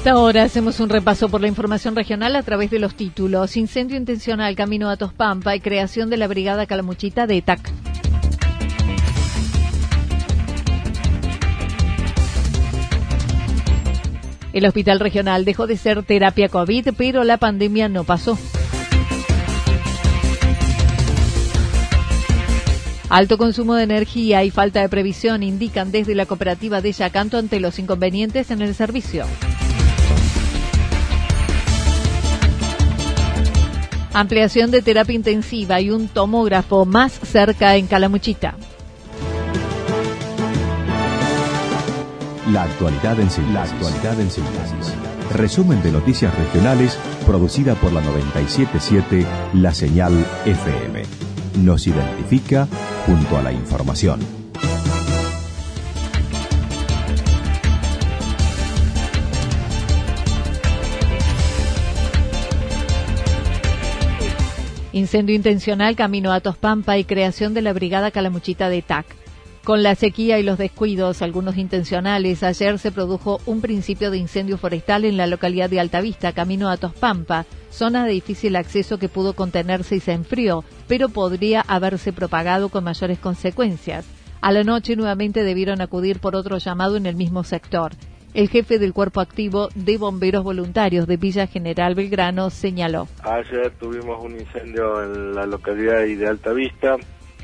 Esta hora hacemos un repaso por la información regional a través de los títulos. Incendio intencional camino a Tospampa y creación de la Brigada Calamuchita de ETAC. El hospital regional dejó de ser terapia COVID, pero la pandemia no pasó. Alto consumo de energía y falta de previsión indican desde la cooperativa de Yacanto ante los inconvenientes en el servicio. Ampliación de terapia intensiva y un tomógrafo más cerca en Calamuchita. La actualidad en síntesis. Resumen de noticias regionales producida por la 977 La Señal FM. Nos identifica junto a la información. Incendio intencional camino a Tospampa y creación de la Brigada Calamuchita de TAC. Con la sequía y los descuidos, algunos intencionales, ayer se produjo un principio de incendio forestal en la localidad de Altavista, camino a Tospampa, zona de difícil acceso que pudo contenerse y se enfrió, pero podría haberse propagado con mayores consecuencias. A la noche nuevamente debieron acudir por otro llamado en el mismo sector. El jefe del Cuerpo Activo de Bomberos Voluntarios de Villa General Belgrano señaló. Ayer tuvimos un incendio en la localidad de Altavista,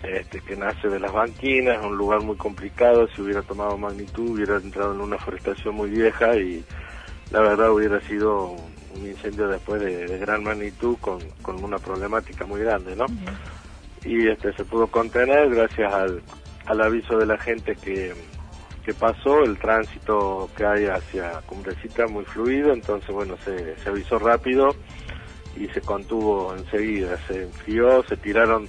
este, que nace de las banquinas, un lugar muy complicado, si hubiera tomado magnitud hubiera entrado en una forestación muy vieja y la verdad hubiera sido un incendio después de, gran magnitud con, con, una problemática muy grande, ¿no? Y este se pudo contener gracias al, al aviso de la gente que que pasó, el tránsito que hay hacia Cumbrecita muy fluido, entonces bueno, se, se avisó rápido y se contuvo enseguida, se enfrió, se tiraron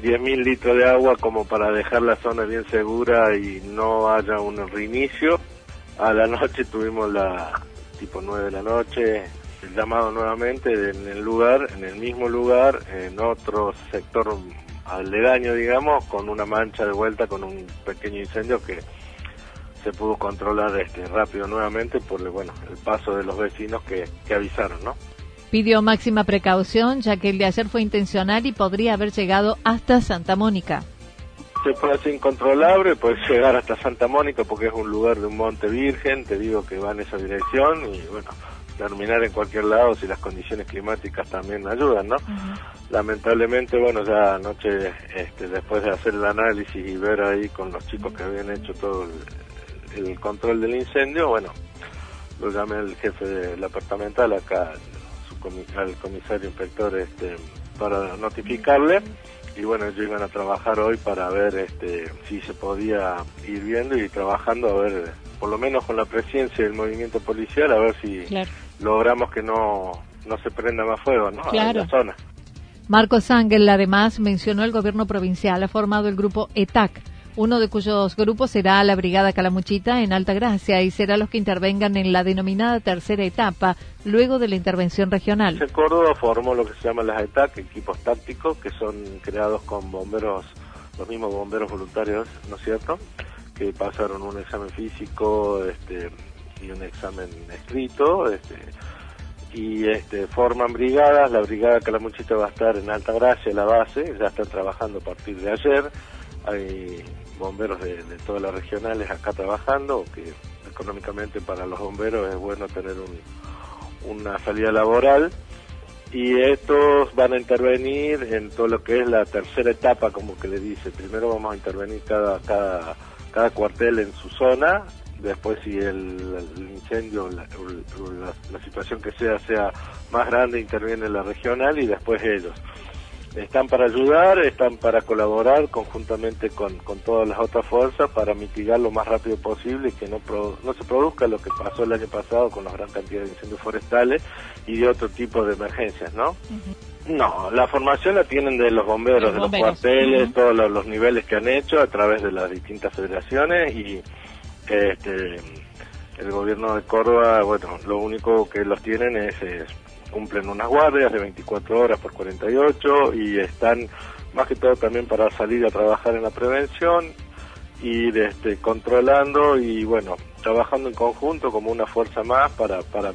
10.000 litros de agua como para dejar la zona bien segura y no haya un reinicio. A la noche tuvimos la tipo 9 de la noche, el llamado nuevamente en el lugar, en el mismo lugar, en otro sector aledaño, digamos, con una mancha de vuelta, con un pequeño incendio que se pudo controlar este rápido nuevamente por bueno el paso de los vecinos que, que avisaron, ¿no? Pidió máxima precaución ya que el de ayer fue intencional y podría haber llegado hasta Santa Mónica. Se puede hacer incontrolable, puede llegar hasta Santa Mónica porque es un lugar de un monte virgen, te digo que va en esa dirección y bueno, terminar en cualquier lado si las condiciones climáticas también ayudan, ¿no? Lamentablemente, bueno, ya anoche, este, después de hacer el análisis y ver ahí con los chicos que habían hecho todo el, el control del incendio, bueno, lo llamé al jefe del departamental acá, su al comisario inspector, este, para notificarle y bueno, ellos iban a trabajar hoy para ver este, si se podía ir viendo y trabajando a ver, por lo menos con la presencia del movimiento policial, a ver si logramos que no, no se prenda más fuego ¿no? Claro. en la zona. Marcos Ángel además mencionó el gobierno provincial ha formado el grupo ETAC uno de cuyos grupos será la Brigada Calamuchita en Alta Gracia y será los que intervengan en la denominada tercera etapa, luego de la intervención regional. En Córdoba formó lo que se llama las ETAC, equipos tácticos, que son creados con bomberos, los mismos bomberos voluntarios, ¿no es cierto?, que pasaron un examen físico este, y un examen escrito, este, y este, forman brigadas, la brigada Calamuchita va a estar en Alta Gracia, la base, ya están trabajando a partir de ayer, hay bomberos de, todas las regionales acá trabajando, que económicamente para los bomberos es bueno tener una salida laboral, y estos van a intervenir en todo lo que es la tercera etapa, como que le dice, primero vamos a intervenir cada, cada, cada cuartel en su zona, después si el, incendio, la, la, situación que sea sea más grande, interviene la regional y después ellos. Están para ayudar, están para colaborar conjuntamente con, con todas las otras fuerzas para mitigar lo más rápido posible y que no, no se produzca lo que pasó el año pasado con la gran cantidad de incendios forestales y de otro tipo de emergencias, ¿no? No, la formación la tienen de los bomberos, de los cuarteles, todos los, niveles que han hecho a través de las distintas federaciones y este, el gobierno de Córdoba, bueno, lo único que los tienen es, cumplen unas guardias de 24 horas por 48 y están más que todo también para salir a trabajar en la prevención, ir este, controlando y bueno, trabajando en conjunto como una fuerza más para, para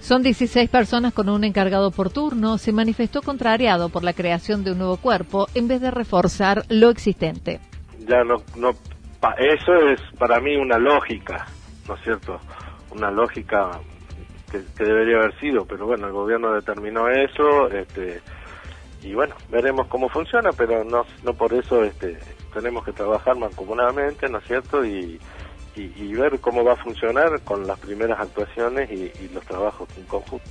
son 16 personas con un encargado por turno. Se manifestó contrariado por la creación de un nuevo cuerpo en vez de reforzar lo existente. Ya no, no eso es para mí una lógica, ¿no es cierto? Una lógica que, debería haber sido, pero bueno, el gobierno determinó eso, este, y bueno, veremos cómo funciona, pero no, no por eso este, tenemos que trabajar mancomunadamente, ¿no es cierto? Y, y, ver cómo va a funcionar con las primeras actuaciones y, y los trabajos en conjunto.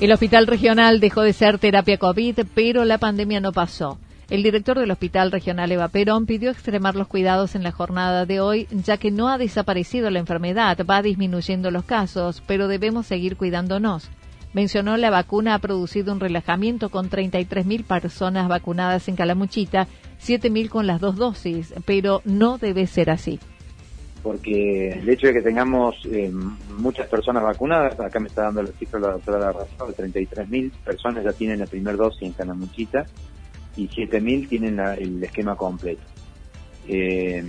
El hospital regional dejó de ser terapia COVID, pero la pandemia no pasó. El director del Hospital Regional Eva Perón pidió extremar los cuidados en la jornada de hoy, ya que no ha desaparecido la enfermedad, va disminuyendo los casos, pero debemos seguir cuidándonos. Mencionó la vacuna ha producido un relajamiento con 33.000 personas vacunadas en Calamuchita, 7.000 con las dos dosis, pero no debe ser así. Porque el hecho de que tengamos eh, muchas personas vacunadas, acá me está dando la cifra la doctora Razón, 33.000 personas ya tienen la primera dosis en Canamuchita y 7.000 tienen el esquema completo. Eh,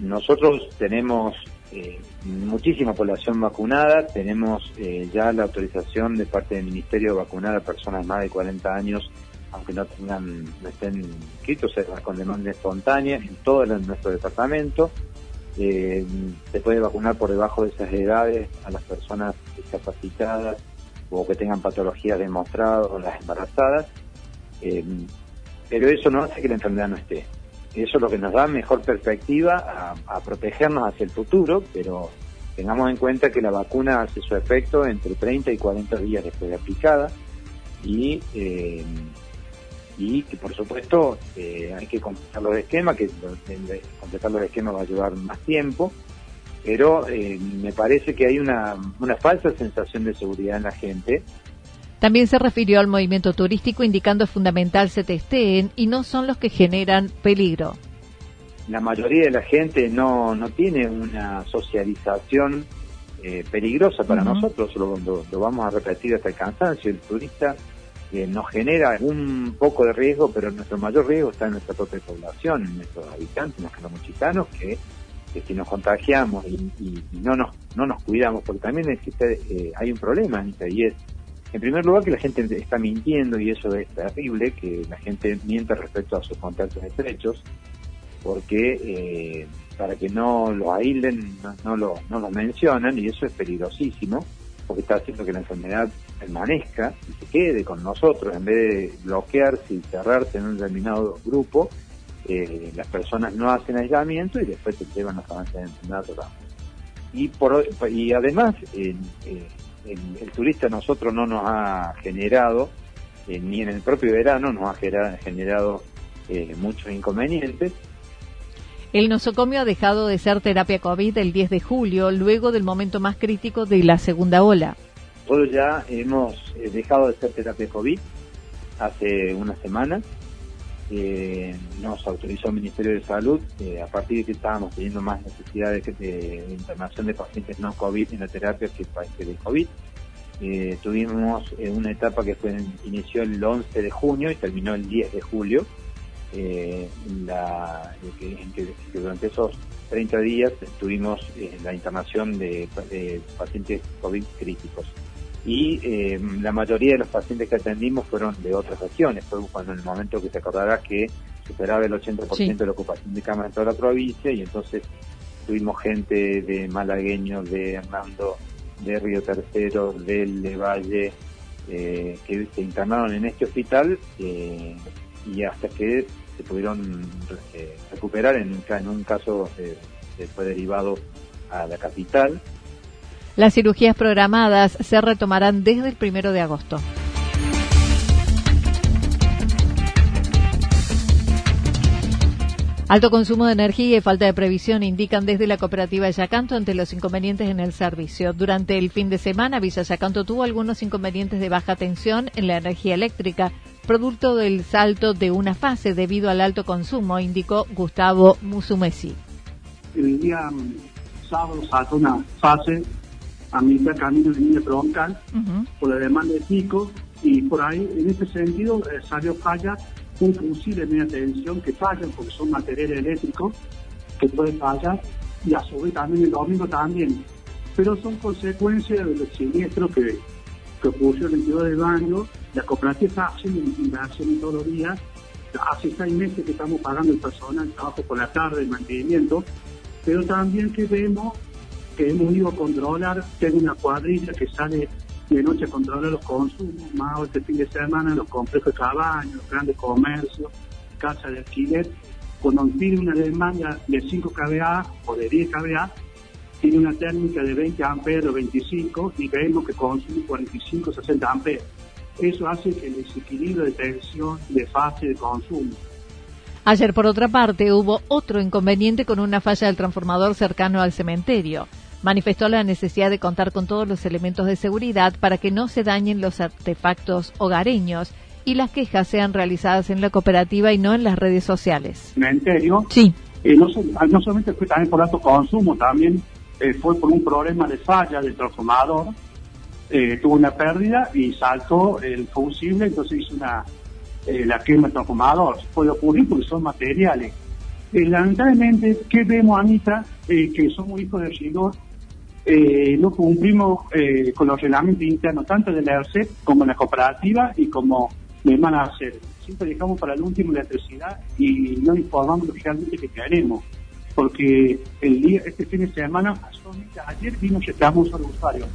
nosotros tenemos eh, muchísima población vacunada, tenemos ya la autorización de parte del Ministerio de vacunar a personas más de 40 años, aunque no tengan no estén inscritos, con demanda espontánea en todo nuestro departamento. Eh, se puede vacunar por debajo de esas edades a las personas discapacitadas o que tengan patologías demostradas o las embarazadas, eh, pero eso no hace que la enfermedad no esté. Eso es lo que nos da mejor perspectiva a, protegernos hacia el futuro, pero tengamos en cuenta que la vacuna hace su efecto entre 30 y 40 días después de aplicada y eh, y que por supuesto eh, hay que completar los esquemas, que completar los esquemas va a llevar más tiempo, pero eh, me parece que hay una, una falsa sensación de seguridad en la gente. También se refirió al movimiento turístico indicando es fundamental se testeen y no son los que generan peligro. La mayoría de la gente no, no tiene una socialización eh, peligrosa para nosotros, lo, lo, vamos a repetir hasta el cansancio. El turista que nos genera un poco de riesgo, pero nuestro mayor riesgo está en nuestra propia población, en nuestros habitantes, en los calamuchitanos, que, que si nos contagiamos y, no nos no nos cuidamos, porque también existe eh, hay un problema y es, en primer lugar, que la gente está mintiendo y eso es terrible, que la gente miente respecto a sus contactos estrechos, porque eh, para que no lo aíslen, no, no, lo, no lo mencionan y eso es peligrosísimo porque está haciendo que la enfermedad permanezca y se quede con nosotros, en vez de bloquearse y cerrarse en un determinado grupo, eh, las personas no hacen aislamiento y después se llevan los avances de enfermedad. Y, por, y además, eh, el, turista a nosotros no nos ha generado, eh, ni en el propio verano nos ha generado, generado muchos inconvenientes, el nosocomio ha dejado de ser terapia COVID el 10 de julio, luego del momento más crítico de la segunda ola. Todos ya hemos eh, dejado de ser terapia COVID hace una semana. Eh, nos autorizó el Ministerio de Salud eh, a partir de que estábamos teniendo más necesidades de, internación de pacientes no COVID en la terapia que, que de COVID. Eh, tuvimos una etapa que fue inició el 11 de junio y terminó el 10 de julio, en que, durante esos 30 días tuvimos la internación de pacientes COVID críticos y eh, la mayoría de los pacientes que atendimos fueron de otras regiones. Fue cuando en el momento que se acordará que superaba el 80% de la ocupación de cama en toda la provincia y entonces tuvimos gente de Malagueño, de Hernando, de Río Tercero, del Valle, eh, que se internaron en este hospital eh, y hasta que se pudieron recuperar, en, en un caso fue derivado a la capital las cirugías programadas se retomarán desde el primero de agosto. Alto consumo de energía y falta de previsión indican desde la cooperativa Yacanto ante los inconvenientes en el servicio. Durante el fin de semana, Villa Yacanto tuvo algunos inconvenientes de baja tensión en la energía eléctrica, producto del salto de una fase debido al alto consumo, indicó Gustavo Musumesi. El día mm, sábado saltó una fase a mitad camino de línea troncal por la demanda de pico y por ahí, en ese sentido, eh, salió falla un fusible de media tensión que fallan porque son materiales eléctricos que pueden fallar y a su vez también el domingo también. Pero son consecuencias de los siniestros que, que ocurrió el 22 de baño. La cooperativa está haciendo inversiones todos los días. Hace seis meses que estamos pagando el personal, trabajo por la tarde, el mantenimiento, pero también que vemos que hemos ido a controlar, tengo una cuadrilla que sale de noche a controlar los consumos, más este fin de semana los complejos de cabañas, los grandes comercios, casas de alquiler, cuando tiene una demanda de 5 kVA o de 10 kVA, tiene una térmica de 20 amperes o 25 y vemos que consume 45 60 amperes. Eso hace que el desequilibrio de tensión, de fase de consumo. Ayer, por otra parte, hubo otro inconveniente con una falla del transformador cercano al cementerio manifestó la necesidad de contar con todos los elementos de seguridad para que no se dañen los artefactos hogareños y las quejas sean realizadas en la cooperativa y no en las redes sociales. ¿Cementerio? Sí. Eh, no, no, solamente fue también por alto consumo, también eh, fue por un problema de falla del transformador. Eh, tuvo una pérdida y saltó el fusible, entonces hizo una la quema del transformador. Puede ocurrir porque son materiales. lamentablemente, ¿qué vemos, Anita? que somos hijos del Señor eh, no cumplimos eh, con los reglamentos internos, tanto de la ERCEP como de la cooperativa y como de hacer. Siempre dejamos para el último la electricidad y no informamos realmente que queremos. Porque el día, este fin de semana, ayer vimos estamos a los usuarios.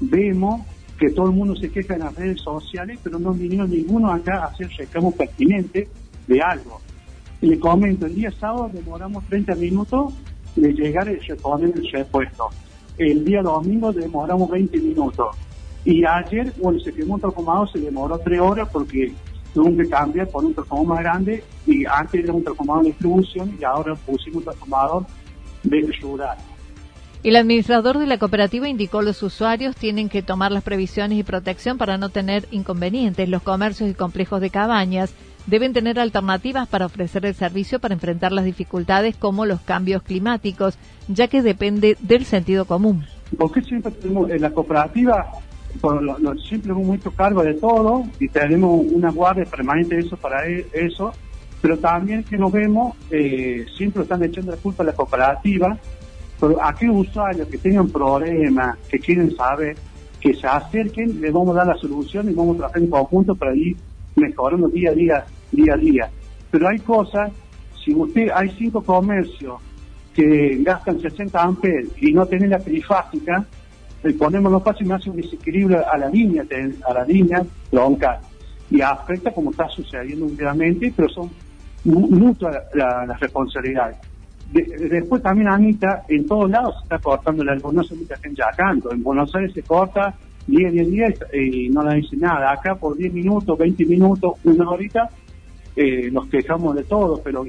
Vemos que todo el mundo se queja en las redes sociales, pero no vinieron ninguno acá a hacer reclamo pertinente de algo. Le comento, el día sábado demoramos 30 minutos de llegar y reponer el repuesto el día domingo demoramos 20 minutos. Y ayer, bueno, se quemó un transformador, se demoró 3 horas porque tuvo que cambiar por un transformador más grande y antes era un transformador de distribución y ahora pusimos un transformador de rural. El administrador de la cooperativa indicó los usuarios tienen que tomar las previsiones y protección para no tener inconvenientes. Los comercios y complejos de cabañas deben tener alternativas para ofrecer el servicio para enfrentar las dificultades como los cambios climáticos, ya que depende del sentido común. Porque siempre tenemos en la cooperativa, por lo, siempre hemos hecho cargo de todo y tenemos una guardia permanente eso para e, eso, pero también que nos vemos, eh, siempre están echando la culpa a la cooperativa, pero aquellos usuarios que tengan problemas, que quieren saber, que se acerquen, les vamos a dar la solución y vamos a trabajar en conjunto para ir mejorando día a día, día a día. Pero hay cosas, si usted, hay cinco comercios que gastan 60 amperes y no tienen la trifásica, le ponemos los pasos y hace un desequilibrio a la línea, a la línea troncal. Y afecta como está sucediendo últimamente, pero son mutuas las responsabilidades. después también, Anita, en todos lados se está cortando la luz, no solamente en Yacanto, en Buenos Aires se corta 10, 10 días y no le dice nada. Acá por 10 minutos, 20 minutos, una horita, eh, nos quejamos de todo, pero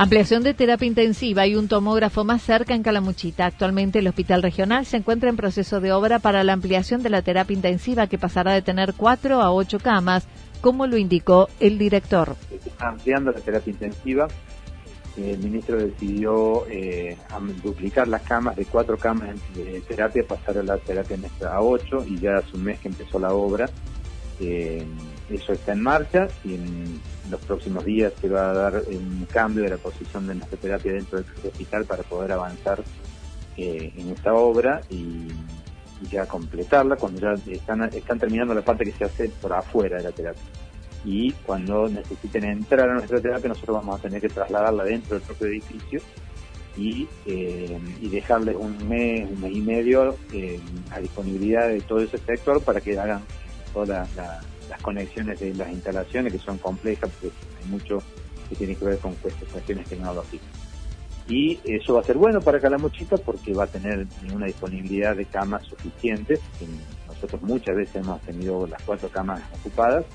Ampliación de terapia intensiva y un tomógrafo más cerca en Calamuchita. Actualmente el hospital regional se encuentra en proceso de obra para la ampliación de la terapia intensiva que pasará de tener cuatro a ocho camas, como lo indicó el director. Ampliando la terapia intensiva, el ministro decidió eh, duplicar las camas de cuatro camas de terapia, pasar a la terapia nuestra a ocho y ya hace un mes que empezó la obra. Eh, eso está en marcha y en los próximos días se va a dar un cambio de la posición de nuestra terapia dentro del hospital para poder avanzar eh, en esta obra y, ya completarla cuando ya están terminando la parte que se hace por afuera de la terapia. Y cuando necesiten entrar a nuestra terapia, nosotros vamos a tener que trasladarla dentro del propio edificio y, eh, y dejarles un mes, un mes y medio eh, a disponibilidad de todo ese sector para que hagan toda la las conexiones de las instalaciones que son complejas porque hay mucho que tiene que ver con cuestiones tecnológicas. Y eso va a ser bueno para Calamuchita porque va a tener una disponibilidad de camas suficientes. Nosotros muchas veces hemos tenido las cuatro camas ocupadas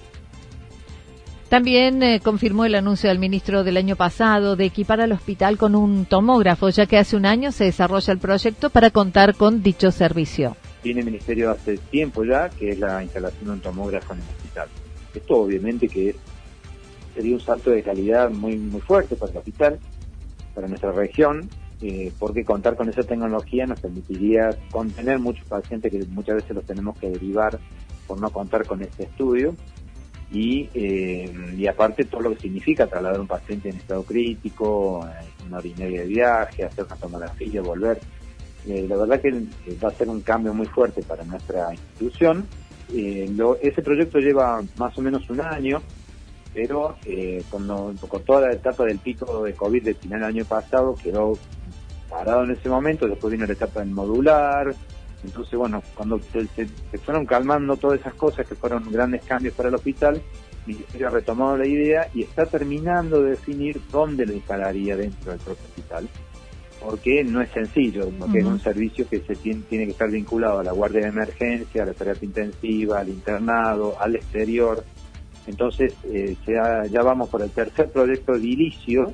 también eh, confirmó el anuncio del ministro del año pasado de equipar al hospital con un tomógrafo, ya que hace un año se desarrolla el proyecto para contar con dicho servicio tiene el Ministerio hace tiempo ya, que es la instalación de un tomógrafo en el hospital. Esto obviamente que sería un salto de calidad muy, muy fuerte para el hospital, para nuestra región, eh, porque contar con esa tecnología nos permitiría contener muchos pacientes que muchas veces los tenemos que derivar por no contar con este estudio. Y, eh, y aparte todo lo que significa trasladar a un paciente en estado crítico, una hora y media de viaje, hacer una tomografía, volver eh, la verdad que va a ser un cambio muy fuerte para nuestra institución. Eh, ese proyecto lleva más o menos un año, pero eh, con, toda la etapa del pico de COVID del final del año pasado quedó parado en ese momento, después vino la etapa del modular, entonces bueno, cuando se, se, fueron calmando todas esas cosas que fueron grandes cambios para el hospital, el Ministerio ha retomado la idea y está terminando de definir dónde lo instalaría dentro del propio hospital porque no es sencillo, porque es un servicio que se tiene, que estar vinculado a la guardia de emergencia, a la terapia intensiva, al internado, al exterior. Entonces, eh, ya, ya vamos por el tercer proyecto edilicio.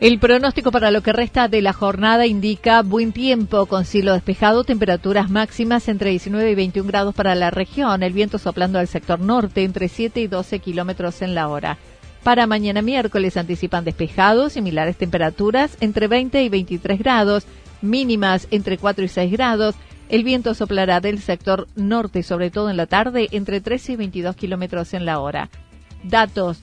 El pronóstico para lo que resta de la jornada indica buen tiempo con cielo despejado, temperaturas máximas entre 19 y 21 grados para la región, el viento soplando al sector norte entre 7 y 12 kilómetros en la hora. Para mañana miércoles anticipan despejados, similares temperaturas entre 20 y 23 grados, mínimas entre 4 y 6 grados. El viento soplará del sector norte, sobre todo en la tarde, entre 13 y 22 kilómetros en la hora. Datos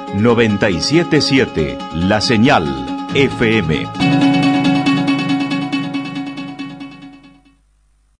977 La Señal FM.